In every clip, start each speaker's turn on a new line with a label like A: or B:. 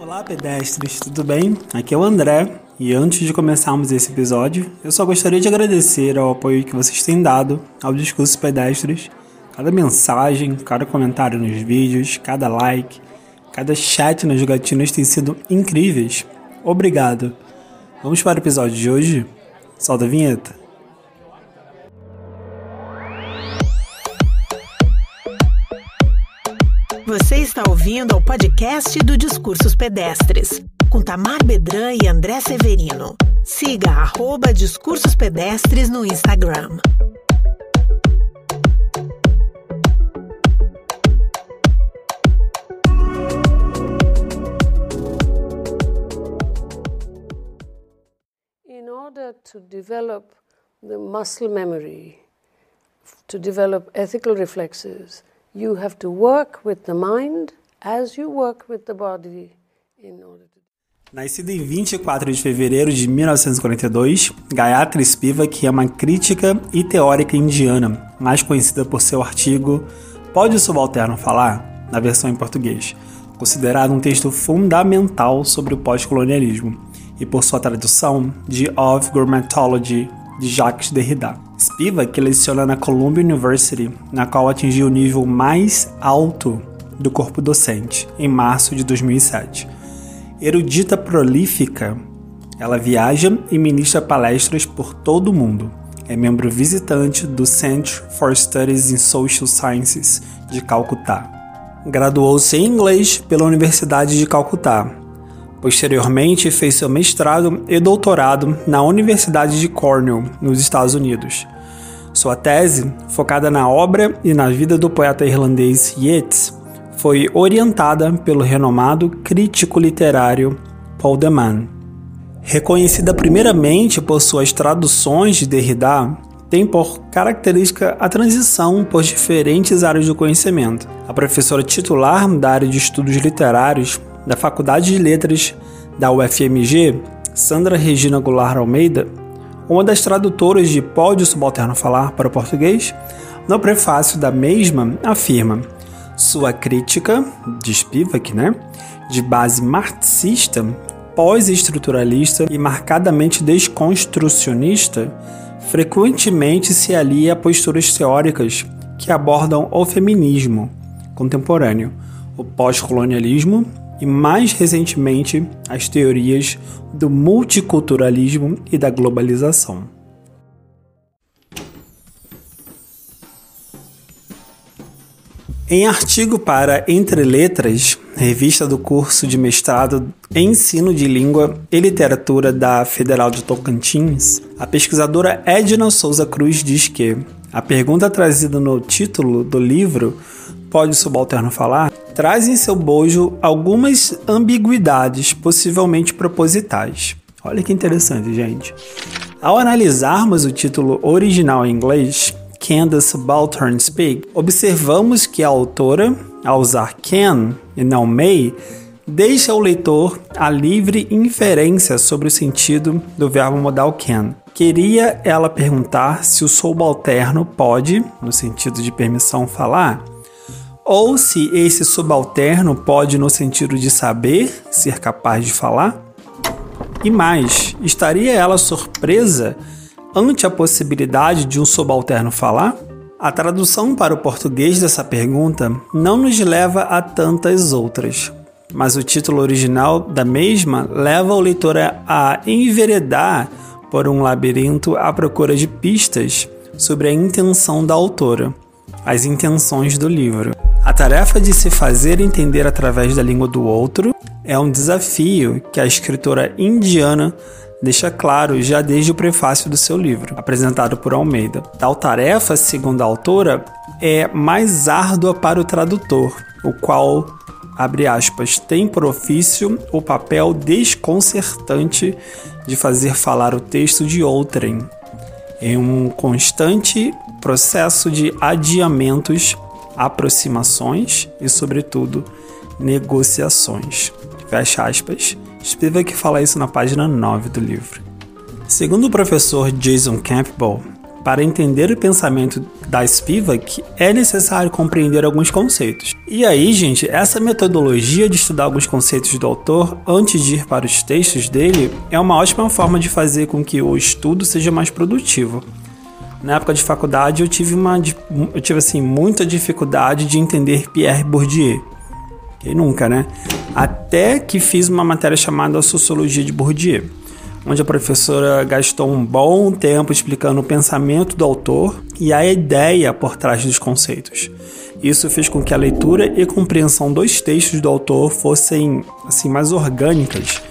A: Olá, pedestres, tudo bem? Aqui é o André e antes de começarmos esse episódio, eu só gostaria de agradecer ao apoio que vocês têm dado ao Discurso Pedestres. Cada mensagem, cada comentário nos vídeos, cada like, cada chat nas jogatinas tem sido incríveis. Obrigado. Vamos para o episódio de hoje? Solta a vinheta.
B: Você está ouvindo ao podcast do Discursos Pedestres, com Tamar Bedran e André Severino. Siga arroba Discursos Pedestres no Instagram.
C: In order to develop the muscle memory, to develop ethical reflexes, you have to work with the mind as you work with the body in order to.
A: Nascida em 24 de fevereiro de 1942, Gayatri Spivak é uma crítica e teórica indiana, mais conhecida por seu artigo Pode o Subalterno Falar? na versão em português, considerado um texto fundamental sobre o pós-colonialismo, e por sua tradução de Of Gourmetology de Jacques Derrida. Spivak leciona na Columbia University, na qual atingiu o nível mais alto do corpo docente, em março de 2007. Erudita prolífica, ela viaja e ministra palestras por todo o mundo. É membro visitante do Center for Studies in Social Sciences de Calcutá. Graduou-se em inglês pela Universidade de Calcutá. Posteriormente, fez seu mestrado e doutorado na Universidade de Cornell, nos Estados Unidos. Sua tese, focada na obra e na vida do poeta irlandês Yeats, foi orientada pelo renomado crítico literário Paul de Man. Reconhecida primeiramente por suas traduções de Derrida, tem por característica a transição por diferentes áreas do conhecimento. A professora titular da área de estudos literários da Faculdade de Letras da UFMG, Sandra Regina Goulart Almeida, uma das tradutoras de Pode o Subalterno Falar para o português, no prefácio da mesma afirma sua crítica de Spivak, né, de base marxista, pós-estruturalista e marcadamente desconstrucionista, frequentemente se alia a posturas teóricas que abordam o feminismo contemporâneo, o pós-colonialismo e, mais recentemente, as teorias do multiculturalismo e da globalização. Em artigo para Entre Letras, revista do curso de mestrado em Ensino de Língua e Literatura da Federal de Tocantins, a pesquisadora Edna Souza Cruz diz que a pergunta trazida no título do livro Pode o Subalterno Falar? Traz em seu bojo algumas ambiguidades, possivelmente propositais. Olha que interessante, gente. Ao analisarmos o título original em inglês, Can the Subaltern Speak? Observamos que a autora, ao usar can e não may, deixa o leitor a livre inferência sobre o sentido do verbo modal can. Queria ela perguntar se o subalterno pode, no sentido de permissão, falar? Ou se esse subalterno pode, no sentido de saber, ser capaz de falar? E mais, estaria ela surpresa ante a possibilidade de um subalterno falar? A tradução para o português dessa pergunta não nos leva a tantas outras, mas o título original da mesma leva o leitor a enveredar por um labirinto à procura de pistas sobre a intenção da autora, as intenções do livro. A tarefa de se fazer entender através da língua do outro é um desafio que a escritora indiana deixa claro já desde o prefácio do seu livro, apresentado por Almeida. Tal tarefa, segundo a autora, é mais árdua para o tradutor, o qual, abre aspas, tem por ofício o papel desconcertante de fazer falar o texto de outrem, em um constante processo de adiamentos, aproximações e, sobretudo, negociações. Fecha aspas. Spivak fala isso na página 9 do livro. Segundo o professor Jason Campbell, para entender o pensamento da Spivak, é necessário compreender alguns conceitos. E aí, gente, essa metodologia de estudar alguns conceitos do autor antes de ir para os textos dele é uma ótima forma de fazer com que o estudo seja mais produtivo. Na época de faculdade eu tive uma eu tive assim muita dificuldade de entender Pierre Bourdieu. Quem nunca, né? Até que fiz uma matéria chamada Sociologia de Bourdieu onde a professora gastou um bom tempo explicando o pensamento do autor e a ideia por trás dos conceitos. Isso fez com que a leitura e compreensão dos textos do autor fossem assim mais orgânicas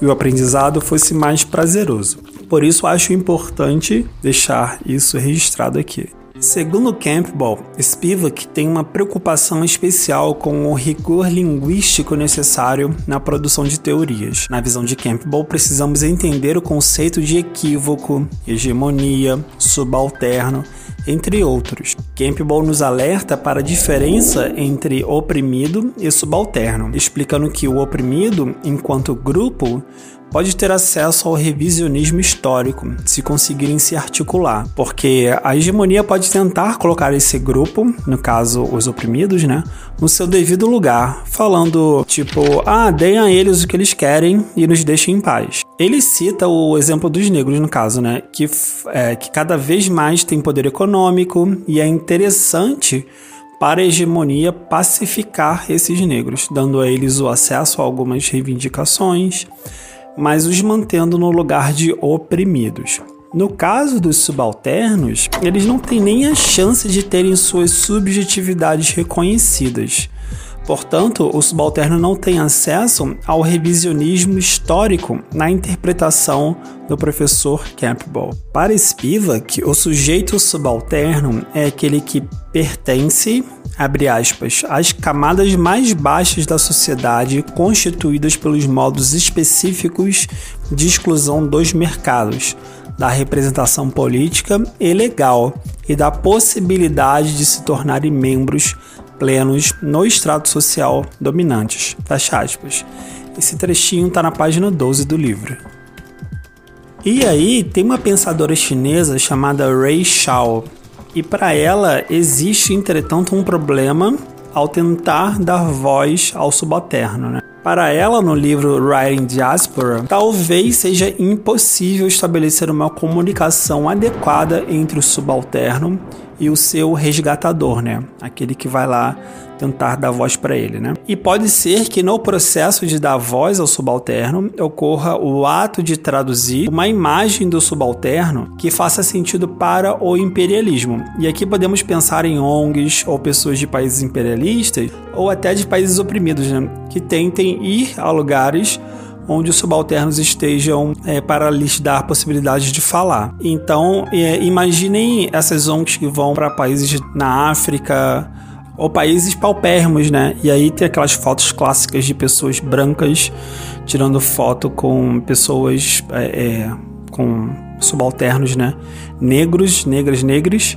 A: e o aprendizado fosse mais prazeroso. Por isso acho importante deixar isso registrado aqui. Segundo Campbell, Spivak tem uma preocupação especial com o rigor linguístico necessário na produção de teorias. Na visão de Campbell, precisamos entender o conceito de equívoco, hegemonia, subalterno, entre outros. Campbell nos alerta para a diferença entre oprimido e subalterno, explicando que o oprimido, enquanto grupo, pode ter acesso ao revisionismo histórico, se conseguirem se articular, porque a hegemonia pode tentar colocar esse grupo, no caso os oprimidos, né, no seu devido lugar, falando tipo, ah, deem a eles o que eles querem e nos deixem em paz. Ele cita o exemplo dos negros, no caso, né, que, é, que cada vez mais tem poder econômico e é interessante para a hegemonia pacificar esses negros, dando a eles o acesso a algumas reivindicações mas os mantendo no lugar de oprimidos. No caso dos subalternos, eles não têm nem a chance de terem suas subjetividades reconhecidas. Portanto, o subalterno não tem acesso ao revisionismo histórico na interpretação do professor Campbell. Para Spivak, o sujeito subalterno é aquele que pertence abre aspas, as camadas mais baixas da sociedade constituídas pelos modos específicos de exclusão dos mercados, da representação política e legal e da possibilidade de se tornarem membros plenos no extrato social dominantes. Fecha aspas. Esse trechinho está na página 12 do livro. E aí, tem uma pensadora chinesa chamada Ray Shao, e para ela existe, entretanto, um problema ao tentar dar voz ao subalterno. Né? Para ela, no livro Writing Diaspora, talvez seja impossível estabelecer uma comunicação adequada entre o subalterno e o seu resgatador, né? Aquele que vai lá tentar dar voz para ele, né? E pode ser que no processo de dar voz ao subalterno ocorra o ato de traduzir uma imagem do subalterno que faça sentido para o imperialismo. E aqui podemos pensar em ONGs ou pessoas de países imperialistas ou até de países oprimidos, né? Que tentem ir a lugares onde os subalternos estejam é, para lhes dar possibilidade de falar. Então, é, imaginem essas ONGs que vão para países na África ou países paupérrimos, né? E aí tem aquelas fotos clássicas de pessoas brancas tirando foto com pessoas é, é com subalternos, né? Negros, negras, negros.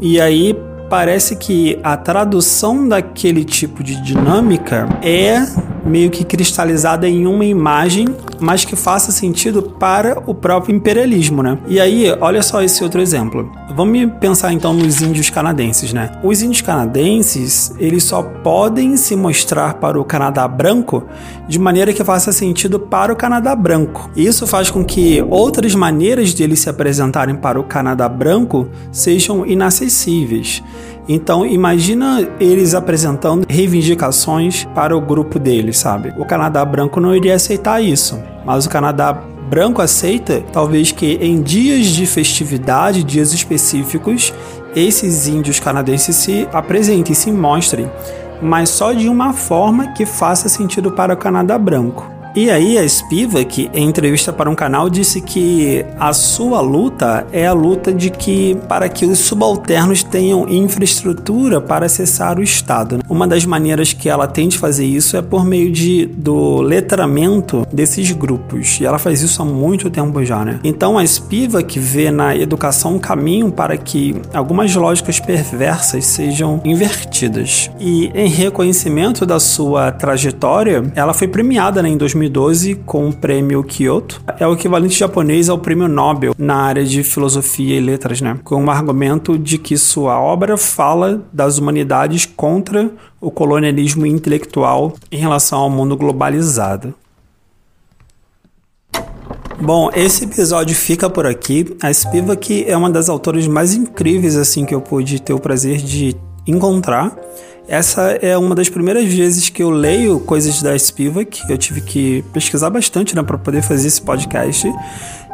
A: E aí parece que a tradução daquele tipo de dinâmica é meio que cristalizada em uma imagem, mas que faça sentido para o próprio imperialismo, né? E aí, olha só esse outro exemplo. Vamos pensar então nos índios canadenses, né? Os índios canadenses, eles só podem se mostrar para o Canadá branco de maneira que faça sentido para o Canadá branco. Isso faz com que outras maneiras de eles se apresentarem para o Canadá branco sejam inacessíveis. Então, imagina eles apresentando reivindicações para o grupo deles, sabe? O Canadá branco não iria aceitar isso, mas o Canadá branco aceita, talvez que em dias de festividade, dias específicos, esses índios canadenses se apresentem, se mostrem, mas só de uma forma que faça sentido para o Canadá branco. E aí a Spivak, em entrevista para um canal, disse que a sua luta é a luta de que para que os subalternos tenham infraestrutura para acessar o Estado. Uma das maneiras que ela tem de fazer isso é por meio de, do letramento desses grupos. E ela faz isso há muito tempo já, né? Então a Spivak vê na educação um caminho para que algumas lógicas perversas sejam invertidas. E em reconhecimento da sua trajetória, ela foi premiada né, em 2000 2012 com o prêmio Kyoto. É o equivalente japonês ao prêmio Nobel na área de filosofia e letras, né? Com o argumento de que sua obra fala das humanidades contra o colonialismo intelectual em relação ao mundo globalizado. Bom, esse episódio fica por aqui. A Spivak é uma das autoras mais incríveis assim que eu pude ter o prazer de encontrar. Essa é uma das primeiras vezes que eu leio coisas da Spivak. Eu tive que pesquisar bastante né, para poder fazer esse podcast.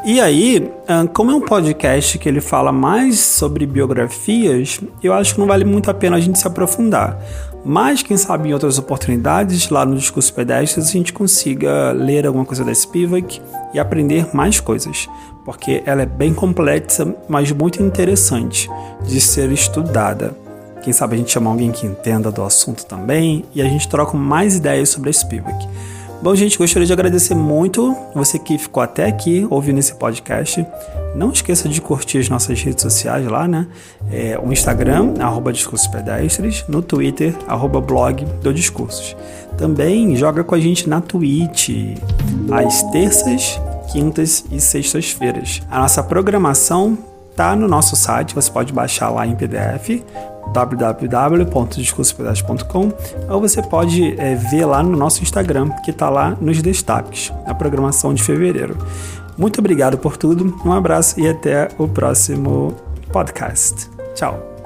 A: E aí, como é um podcast que ele fala mais sobre biografias, eu acho que não vale muito a pena a gente se aprofundar. Mas, quem sabe, em outras oportunidades, lá no Discurso Pedestres, a gente consiga ler alguma coisa da Spivak e aprender mais coisas, porque ela é bem complexa, mas muito interessante de ser estudada. Quem sabe a gente chama alguém que entenda do assunto também e a gente troca mais ideias sobre a Spivak. Bom, gente, gostaria de agradecer muito você que ficou até aqui ouvindo esse podcast. Não esqueça de curtir as nossas redes sociais lá, né? É, o Instagram, arroba Discursos Pedestres, no Twitter, arroba blog do Discursos. Também joga com a gente na Twitch, às terças, quintas e sextas-feiras. A nossa programação tá no nosso site, você pode baixar lá em PDF www.discursospedagem.com ou você pode é, ver lá no nosso Instagram, que está lá nos destaques, a programação de fevereiro. Muito obrigado por tudo, um abraço e até o próximo podcast. Tchau!